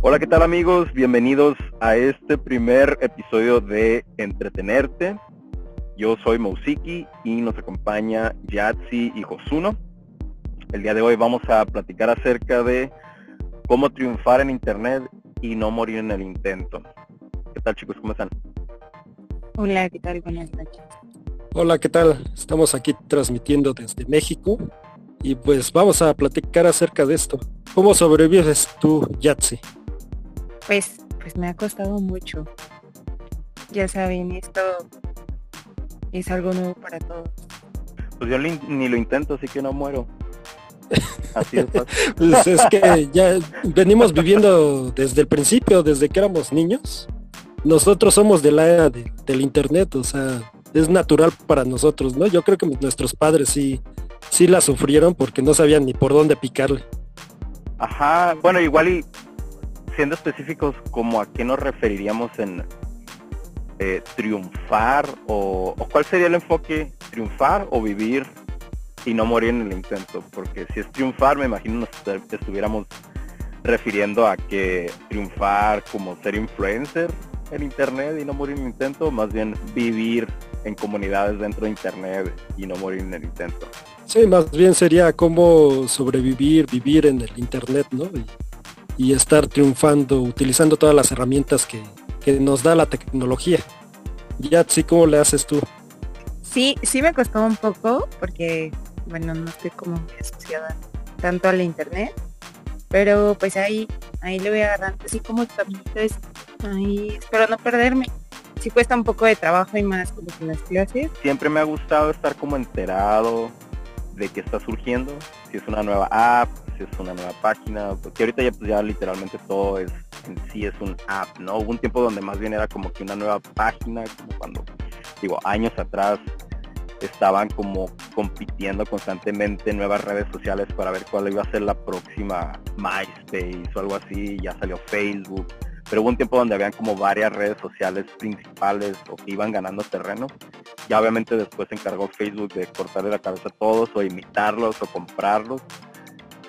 Hola, ¿qué tal amigos? Bienvenidos a este primer episodio de Entretenerte. Yo soy Mousiki y nos acompaña Yatsi y Josuno. El día de hoy vamos a platicar acerca de cómo triunfar en Internet y no morir en el intento. ¿Qué tal chicos? ¿Cómo están? Hola, ¿qué tal? Buenas noches. Hola, ¿qué tal? Estamos aquí transmitiendo desde México y pues vamos a platicar acerca de esto. ¿Cómo sobrevives tú, Yatsi? Pues, pues me ha costado mucho. Ya saben, esto es algo nuevo para todos. Pues yo ni lo intento, así que no muero. Así es, pues es que ya venimos viviendo desde el principio, desde que éramos niños. Nosotros somos de la era del internet, o sea, es natural para nosotros, ¿no? Yo creo que nuestros padres sí, sí la sufrieron porque no sabían ni por dónde picarle. Ajá, bueno, igual y siendo específicos, como a qué nos referiríamos en eh, triunfar o, cuál sería el enfoque, triunfar o vivir y no morir en el intento, porque si es triunfar, me imagino nos estuviéramos refiriendo a que triunfar como ser influencer en internet y no morir en el intento, más bien vivir en comunidades dentro de internet y no morir en el intento. Sí, más bien sería como sobrevivir, vivir en el internet, ¿no? Y, estar triunfando, utilizando todas las herramientas que, que nos da la tecnología. Ya, sí, ¿cómo le haces tú? Sí, sí me costó un poco porque, bueno, no estoy como muy asociada tanto a la internet, pero pues ahí, ahí le voy agarrando así como es ahí espero no perderme. Cuesta un poco de trabajo y más como las clases. Siempre me ha gustado estar como enterado de qué está surgiendo, si es una nueva app, si es una nueva página, porque ahorita ya pues ya literalmente todo es en sí es un app, ¿no? Hubo un tiempo donde más bien era como que una nueva página, como cuando, digo, años atrás estaban como compitiendo constantemente en nuevas redes sociales para ver cuál iba a ser la próxima MySpace o algo así, ya salió Facebook, pero hubo un tiempo donde habían como varias redes sociales principales o que iban ganando terreno. Ya obviamente después se encargó Facebook de cortarle la cabeza a todos o imitarlos o comprarlos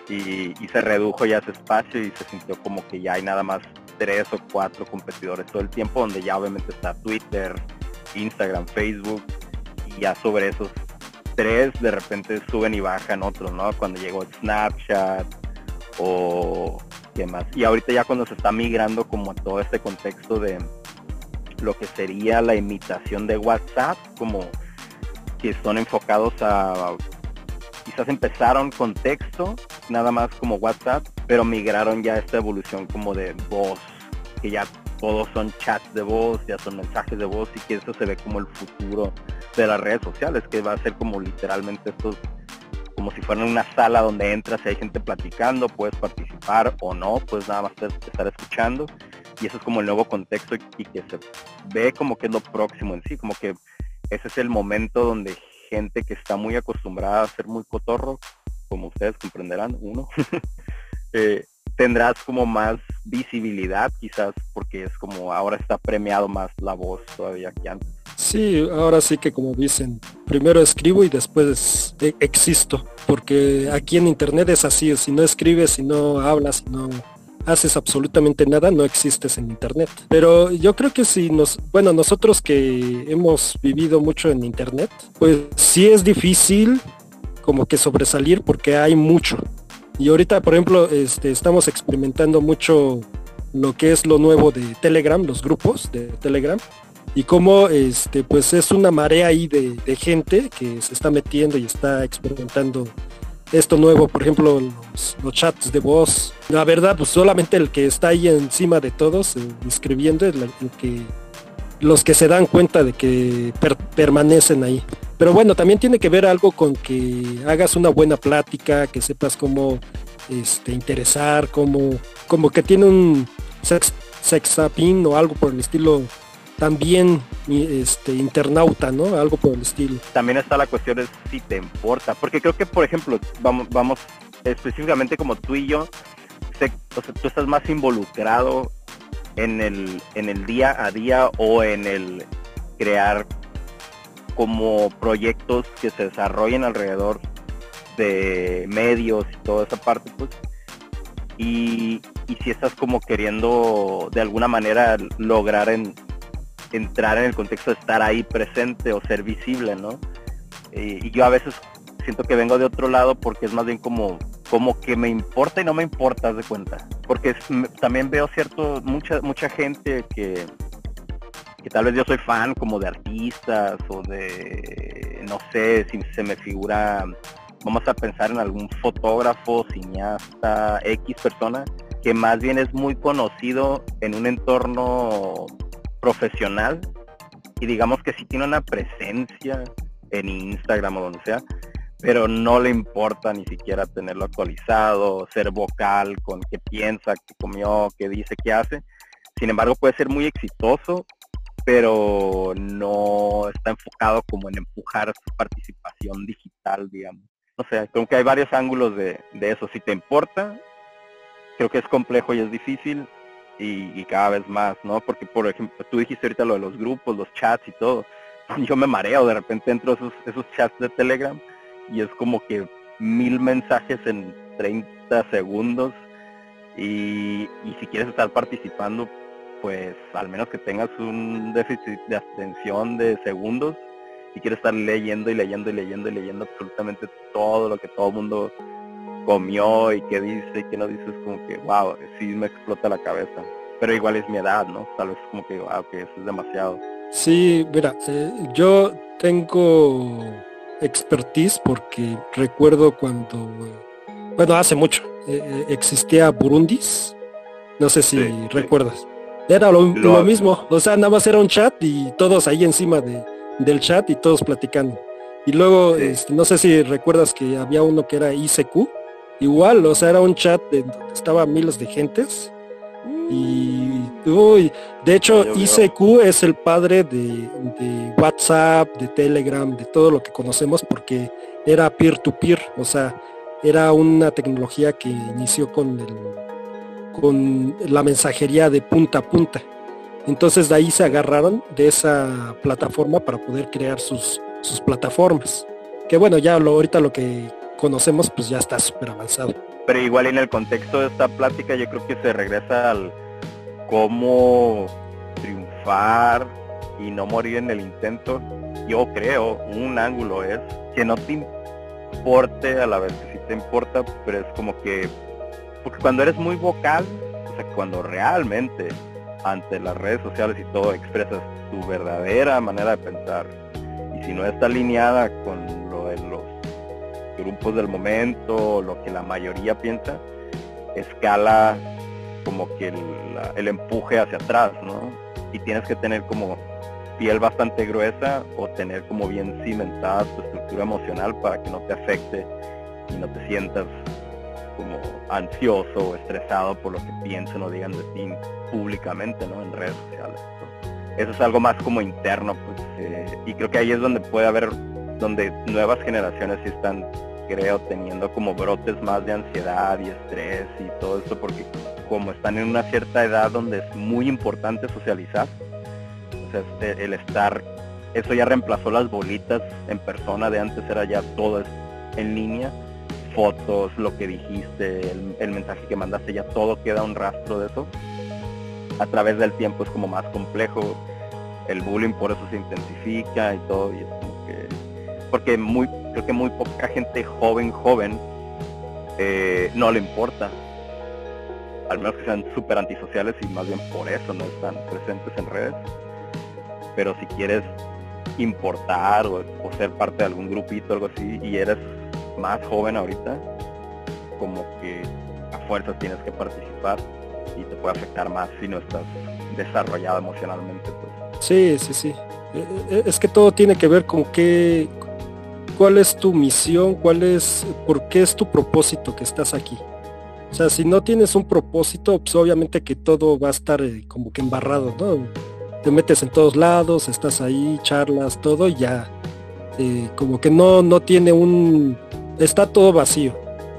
y, se redujo ya ese espacio y se sintió como que ya hay nada más tres o cuatro competidores todo el tiempo, donde ya obviamente está Twitter, Instagram, Facebook, y ya sobre esos tres de repente suben y bajan otros, ¿no? Cuando llegó Snapchat o más. Y ahorita ya cuando se está migrando como a todo este contexto de lo que sería la imitación de WhatsApp, como que son enfocados a quizás empezaron con texto, nada más como WhatsApp, pero migraron ya esta evolución como de voz, que ya todos son chats de voz, ya son mensajes de voz y que eso se ve como el futuro de las redes sociales, que va a ser como literalmente estos, como si fuera una sala donde entras y hay gente platicando, puedes participar o no, pues nada más estar escuchando y eso es como el nuevo contexto y que se ve como que es lo próximo en sí, como que ese es el momento donde gente que está muy acostumbrada a ser muy cotorro, como ustedes comprenderán, uno, eh, tendrás como más visibilidad quizás porque es como ahora está premiado más la voz todavía que antes. Sí, ahora sí que como dicen, primero escribo y después e-, existo, porque aquí en internet es así, si no escribes, si no hablas, si no haces absolutamente nada, no existes en internet. Pero yo creo que si nos, bueno, nosotros que hemos vivido mucho en internet, pues sí es difícil como que sobresalir porque hay mucho. Y ahorita, por ejemplo, este, estamos experimentando mucho lo que es lo nuevo de Telegram, los grupos de Telegram, y cómo este, pues es una marea ahí de, gente que se está metiendo y está experimentando esto nuevo, por ejemplo, los, chats de voz. La verdad, pues solamente el que está ahí encima de todos, eh, escribiendo, es el que los que se dan cuenta de que permanecen ahí. Pero bueno, también tiene que ver algo con que hagas una buena plática, que sepas cómo este, interesar, como, como que tiene un sex, sex o algo por el estilo también este internauta, ¿no? Algo por el estilo. También está la cuestión de si te importa, porque creo que por ejemplo, vamos, vamos específicamente como tú y yo, tú estás más involucrado en el, en el día a día o en el crear como proyectos que se desarrollen alrededor de medios y toda esa parte, pues. Y, y si estás como queriendo de alguna manera lograr en, entrar en el contexto de estar ahí presente o ser visible, ¿no? Y, yo a veces siento que vengo de otro lado porque es más bien como como que me importa y no me importa, de cuenta. Porque también veo cierto, mucha, mucha gente que, que tal vez yo soy fan como de artistas o de, no sé, si se me figura, vamos a pensar en algún fotógrafo, cineasta, X persona, que más bien es muy conocido en un entorno profesional y digamos que sí tiene una presencia en Instagram o donde sea, pero no le importa ni siquiera tenerlo actualizado, ser vocal con qué piensa, qué comió, qué dice, qué hace. Sin embargo, puede ser muy exitoso, pero no está enfocado como en empujar su participación digital, digamos. O sea, creo que hay varios ángulos de, de eso. Si te importa, creo que es complejo y es difícil y, cada vez más, ¿no? Porque, por ejemplo, tú dijiste ahorita lo de los grupos, los chats y todo. Yo me mareo, de repente entro esos, esos chats de Telegram y es como que mil mensajes en 30 segundos y, y si quieres estar participando, pues al menos que tengas un déficit de atención de segundos y quieres estar leyendo y leyendo y leyendo y leyendo absolutamente todo lo que todo el mundo comió y qué dice y qué no dice, es como que, wow, sí me explota la cabeza. Pero igual es mi edad, ¿no? Tal vez como que, wow, que eso es demasiado. Sí, mira, eh, yo tengo expertise porque recuerdo cuando, bueno, hace mucho, eh, eh, existía Burundis, no sé si recuerdas. Era lo, mismo, o sea, nada más era un chat y todos ahí encima de, del chat y todos platicando. Y luego, este, no sé si recuerdas que había uno que era ICQ, igual, o sea, era un chat de donde estaba miles de gentes. Y uy, de hecho ICQ es el padre de, WhatsApp, de Telegram, de todo lo que conocemos porque era peer-to-peer, o sea, era una tecnología que inició con, el, con la mensajería de punta a punta. Entonces de ahí se agarraron de esa plataforma para poder crear sus, sus plataformas. Que bueno, ya lo, ahorita lo que conocemos, pues ya está súper avanzado. Pero igual en el contexto de esta plática yo creo que se regresa al cómo triunfar y no morir en el intento. Yo creo, un ángulo es que no te importe a la vez que sí te importa, pero es como que, porque cuando eres muy vocal, o sea, cuando realmente ante las redes sociales y todo expresas tu verdadera manera de pensar, y si no está alineada con grupos del momento, lo que la mayoría piensa, escala como que el, empuje hacia atrás, ¿no? Y tienes que tener como piel bastante gruesa o tener como bien cimentada tu estructura emocional para que no te afecte y no te sientas como ansioso o estresado por lo que piensen o digan de ti públicamente, ¿no? En redes sociales. Eso es algo más como interno, pues, eh, y creo que ahí es donde puede haber, donde nuevas generaciones sí están creo, teniendo como brotes más de ansiedad y estrés y todo eso, porque como están en una cierta edad donde es muy importante socializar, o sea, el estar, eso ya reemplazó las bolitas en persona, de antes era ya todo en línea, fotos, lo que dijiste, el, mensaje que mandaste, ya todo queda un rastro de eso. A través del tiempo es como más complejo, el bullying por eso se intensifica y todo, y es como que, porque muy creo que muy poca gente joven, joven, eh, no le importa. Al menos que sean súper antisociales y más bien por eso no están presentes en redes. Pero si quieres importar o, ser parte de algún grupito o algo así y eres más joven ahorita, como que a fuerzas tienes que participar y te puede afectar más si no estás desarrollado emocionalmente. Pues. Sí, sí, sí. Eh, eh, es que todo tiene que ver con qué, cuál es tu misión, cuál es, por qué es tu propósito que estás aquí. O sea, si no tienes un propósito, pues obviamente que todo va a estar eh, como que embarrado, ¿no? Te metes en todos lados, estás ahí, charlas, todo y ya, eh, como que no, no tiene un, está todo vacío.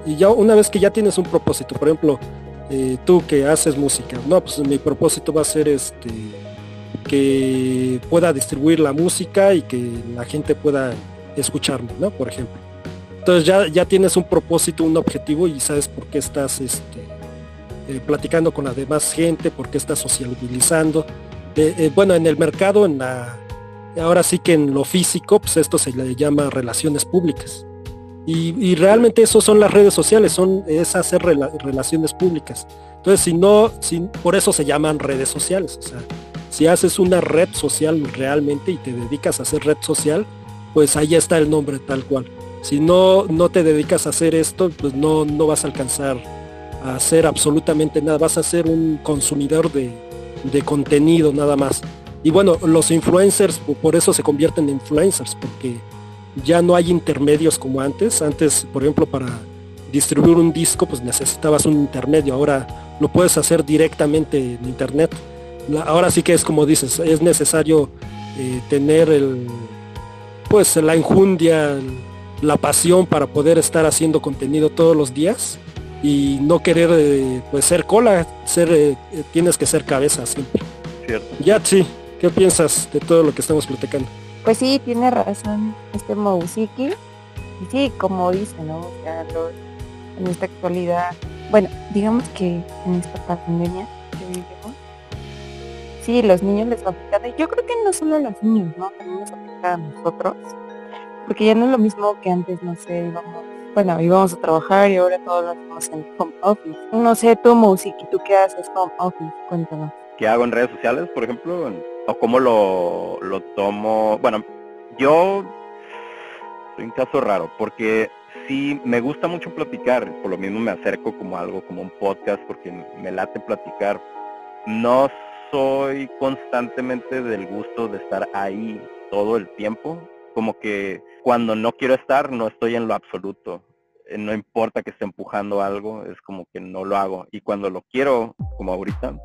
Y ya una vez que ya tienes un propósito, por ejemplo, eh, tú que haces música, no, pues mi propósito va a ser este, que pueda distribuir la música y que la gente pueda escucharme, ¿no? Por ejemplo. Entonces ya, ya tienes un propósito, un objetivo y sabes por qué estás este, eh, platicando con la demás gente, por qué estás socializando. Eh, bueno, en el mercado, en la, ahora sí que en lo físico, pues esto se le llama relaciones públicas. Y, realmente eso son las redes sociales, son, es hacer relaciones públicas. Entonces, si no, si, por eso se llaman redes sociales. O sea, si haces una red social realmente y te dedicas a hacer red social, pues ahí está el nombre tal cual. Si no, no te dedicas a hacer esto, pues no, no vas a alcanzar a hacer absolutamente nada. Vas a ser un consumidor de, de contenido nada más. Y bueno, los influencers por eso se convierten en influencers, porque ya no hay intermedios como antes. Antes, por ejemplo, para distribuir un disco, pues necesitabas un intermedio. Ahora lo puedes hacer directamente en internet. ahora sí que es como dices, es necesario eh, tener el, pues la enjundia, la pasión para poder estar haciendo contenido todos los días y no querer eh, pues ser cola, ser eh, tienes que ser cabeza siempre. Cierto. Ya sí, ¿qué piensas de todo lo que estamos platicando? Pues sí, tiene razón este Mousiki. Y sí, como dice, ¿no? O sea, en esta actualidad, bueno, digamos que en esta pandemia que vivimos, sí, los niños les va a. Yo creo que no solo a los niños, ¿no? También nos afecta a nosotros. Porque ya no es lo mismo que antes, no sé, íbamos, bueno, íbamos a trabajar y ahora todos lo hacemos en home office. No sé, tú, Mousiki, ¿tú qué haces home office? Cuéntanos. ¿Qué hago en redes sociales, por ejemplo? o cómo lo, lo tomo. Bueno, yo soy un caso raro porque sí me gusta mucho platicar, por lo mismo me acerco como algo, como un podcast, porque me late platicar. No soy constantemente del gusto de estar ahí todo el tiempo, como que cuando no quiero estar no estoy en lo absoluto. Eh, no importa que esté empujando algo, es como que no lo hago. Y cuando lo quiero, como ahorita,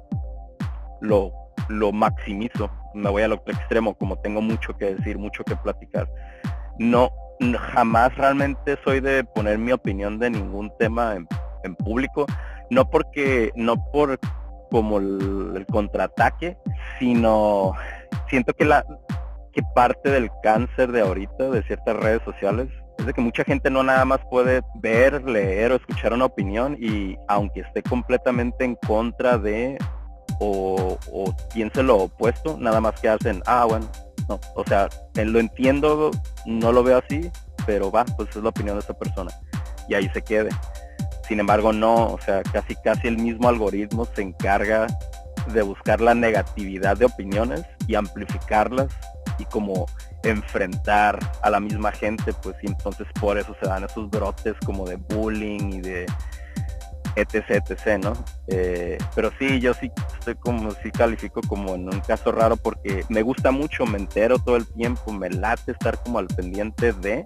lo lo maximizo, me voy al otro extremo, como tengo mucho que decir, mucho que platicar. No, jamás realmente soy de poner mi opinión de ningún tema en, público, no porque, no por como el, contraataque, sino siento que la que parte del cáncer de ahorita de ciertas redes sociales es de que mucha gente no nada más puede ver, leer o escuchar una opinión y aunque esté completamente en contra de o, o piense lo opuesto, nada más que hacen, ah, bueno, no, o sea, lo entiendo, no lo veo así, pero va, pues es la opinión de esa persona y ahí se quede. Sin embargo, no, o sea, casi casi el mismo algoritmo se encarga de buscar la negatividad de opiniones y amplificarlas y como enfrentar a la misma gente, pues y entonces por eso se dan esos brotes como de bullying y de etc, etc, ¿no? Eh, pero sí, yo sí estoy como, sí califico como en un caso raro porque me gusta mucho, me entero todo el tiempo, me late estar como al pendiente de,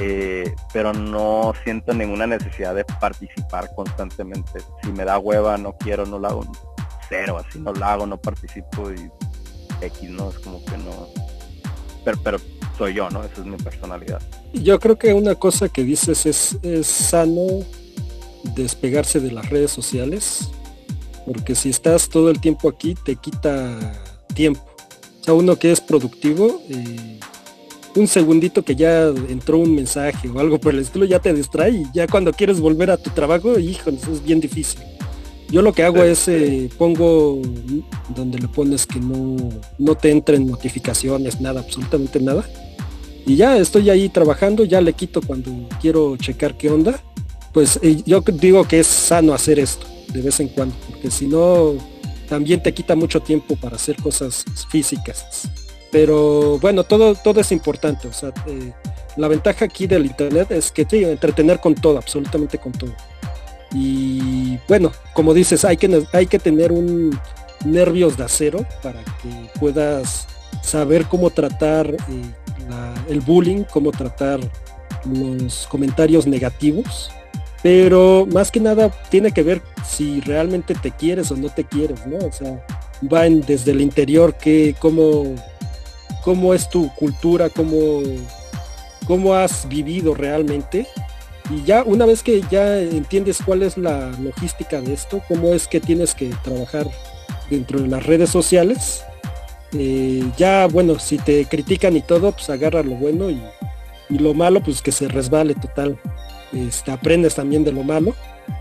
eh, pero no siento ninguna necesidad de participar constantemente. Si me da hueva, no quiero, no lo hago, cero, así no lo hago, no participo y X, ¿no? Es como que no. Pero, soy yo, ¿no? Esa es mi personalidad. Yo creo que una cosa que dices es, es sano despegarse de las redes sociales, porque si estás todo el tiempo aquí te quita tiempo. O sea, uno que es productivo, eh, un segundito que ya entró un mensaje o algo por el estilo ya te distrae y ya cuando quieres volver a tu trabajo, eso es bien difícil. Yo lo que hago es eh, pongo donde le pones que no, no te entren notificaciones, nada, absolutamente nada. Y ya estoy ahí trabajando, ya le quito cuando quiero checar qué onda pues eh, yo digo que es sano hacer esto de vez en cuando, porque si no, también te quita mucho tiempo para hacer cosas físicas. Pero bueno, todo, todo es importante. O sea, eh, la ventaja aquí del internet es que te entretener con todo, absolutamente con todo. Y bueno, como dices, hay que, hay que tener un nervios de acero para que puedas saber cómo tratar eh, el bullying, cómo tratar los comentarios negativos pero más que nada tiene que ver si realmente te quieres o no te quieres, ¿no? O sea, va desde el interior que cómo, cómo es tu cultura, cómo, cómo has vivido realmente. Y ya una vez que ya entiendes cuál es la logística de esto, cómo es que tienes que trabajar dentro de las redes sociales, eh, ya bueno, si te critican y todo, pues agarra lo bueno y, lo malo, pues que se resbale total este, aprendes también de lo malo,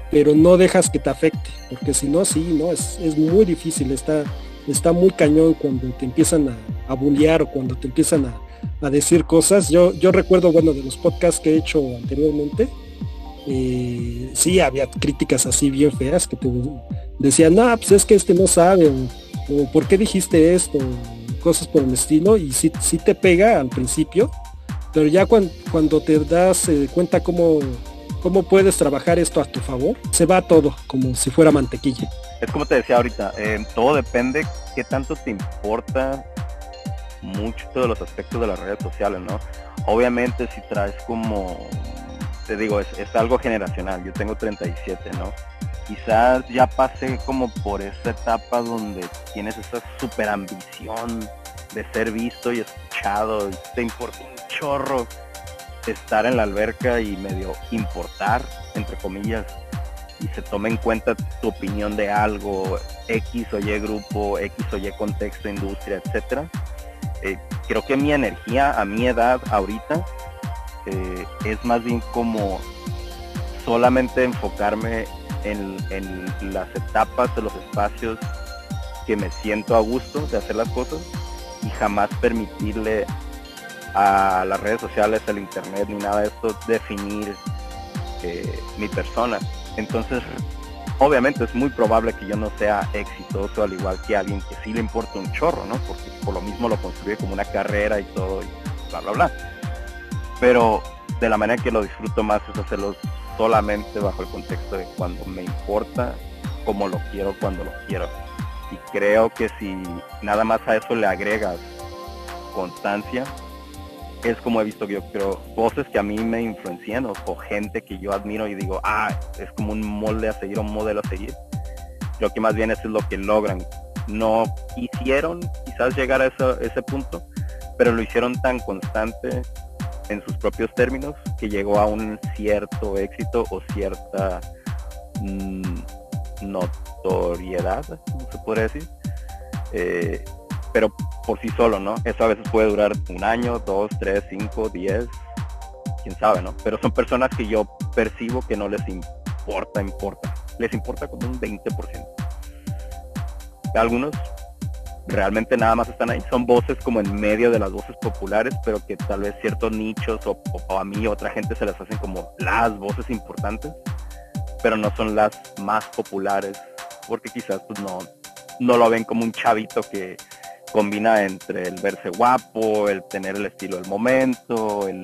pero no dejas que te afecte, porque si no, sí, no, es, es muy difícil, está, está muy cañón cuando te empiezan a, a bullear o cuando te empiezan a, a decir cosas. Yo, yo recuerdo, bueno, de los podcasts que he hecho anteriormente, sí había críticas así bien feas que te decían, no, pues es que este no sabe, o, por qué dijiste esto, cosas por el estilo, y sí, sí te pega al principio, pero ya cuando, cuando te das eh, cuenta cómo, cómo puedes trabajar esto a tu favor, se va todo como si fuera mantequilla. Es como te decía ahorita, eh, todo depende qué tanto te importa mucho de los aspectos de las redes sociales, ¿no? Obviamente si traes como, te digo, es, es algo generacional, yo tengo 37, ¿no? Quizás ya pasé como por esa etapa donde tienes esa super ambición de ser visto y escuchado y te importa un chorro estar en la alberca y medio importar, entre comillas, y se toma en cuenta tu opinión de algo, X o Y grupo, X o Y contexto, industria, etcétera. Eh, creo que mi energía a mi edad ahorita eh, es más bien como solamente enfocarme en, en, las etapas de los espacios que me siento a gusto de hacer las cosas y jamás permitirle a las redes sociales, al internet ni nada de esto definir eh, mi persona. Entonces obviamente es muy probable que yo no sea exitoso al igual que alguien que sí le importa un chorro, ¿no? Porque por lo mismo lo construye como una carrera y todo y bla, bla, bla. Pero de la manera que lo disfruto más es hacerlo solamente bajo el contexto de cuando me importa, como lo quiero, cuando lo quiero. Y creo que si nada más a eso le agregas constancia, es como he visto que yo creo voces que a mí me influencian o, gente que yo admiro y digo, ah, es como un molde a seguir, un modelo a seguir. Creo que más bien eso es lo que logran. No quisieron quizás llegar a ese punto, pero lo hicieron tan constante en sus propios términos que llegó a un cierto éxito o cierta mm, notoriedad, se puede decir. Eh, pero por sí solo, ¿no? Eso a veces puede durar un año, dos, tres, cinco, diez, quién sabe, ¿no? Pero son personas que yo percibo que no les importa, importa. Les importa como un 20%. Algunos realmente nada más están ahí. Son voces como en medio de las voces populares, pero que tal vez ciertos nichos o, a mí otra gente se las hacen como las voces importantes, pero no son las más populares, porque quizás pues no, no lo ven como un chavito que combina entre el verse guapo, el tener el estilo del momento, el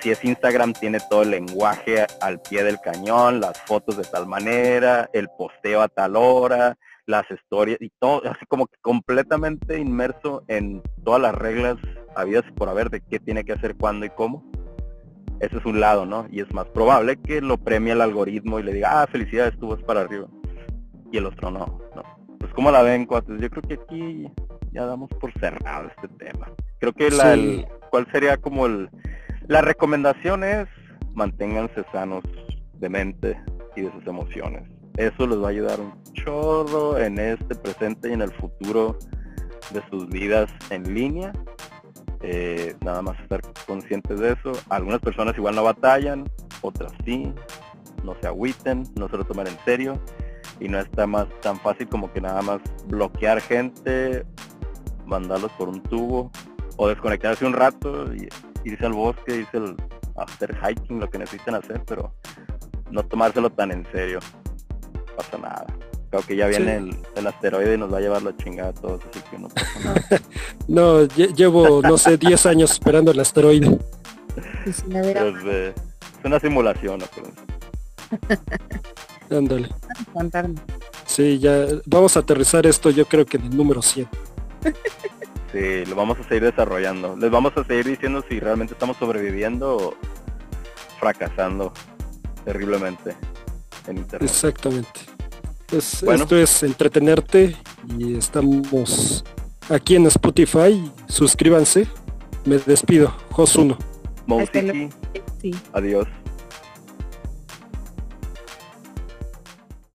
si es Instagram tiene todo el lenguaje al pie del cañón, las fotos de tal manera, el posteo a tal hora, las historias y todo, así como que completamente inmerso en todas las reglas habidas por haber de qué tiene que hacer, cuándo y cómo. Ese es un lado, ¿no? Y es más probable que lo premie el algoritmo y le diga, ah, felicidades, tú vas para arriba. Y el otro no, no. Pues como la ven, cuates, yo creo que aquí ya damos por cerrado este tema. Creo que la, cuál sería como el, la recomendación es manténganse sanos de mente y de sus emociones. Eso les va a ayudar un chorro en este presente y en el futuro de sus vidas en línea. Eh, nada más estar conscientes de eso. Algunas personas igual no batallan, otras sí. No se agüiten, no se lo tomen en serio. Y no está más tan fácil como que nada más bloquear gente mandarlos por un tubo o desconectarse un rato y irse al bosque, irse al, hacer hiking, lo que necesiten hacer, pero no tomárselo tan en serio. No pasa nada. Creo que ya viene el, asteroide y nos va a llevar la chingada a todos, así que no pasa nada. no, llevo, no sé, 10 años esperando el asteroide. es, es una simulación, Ándale. Sí, ya vamos a aterrizar esto yo creo que en el número 100. Sí, lo vamos a seguir desarrollando. Les vamos a seguir diciendo si realmente estamos sobreviviendo o fracasando terriblemente en internet. Exactamente. Esto es entretenerte y estamos aquí en Spotify. Suscríbanse. Me despido. Jos 1. Adiós.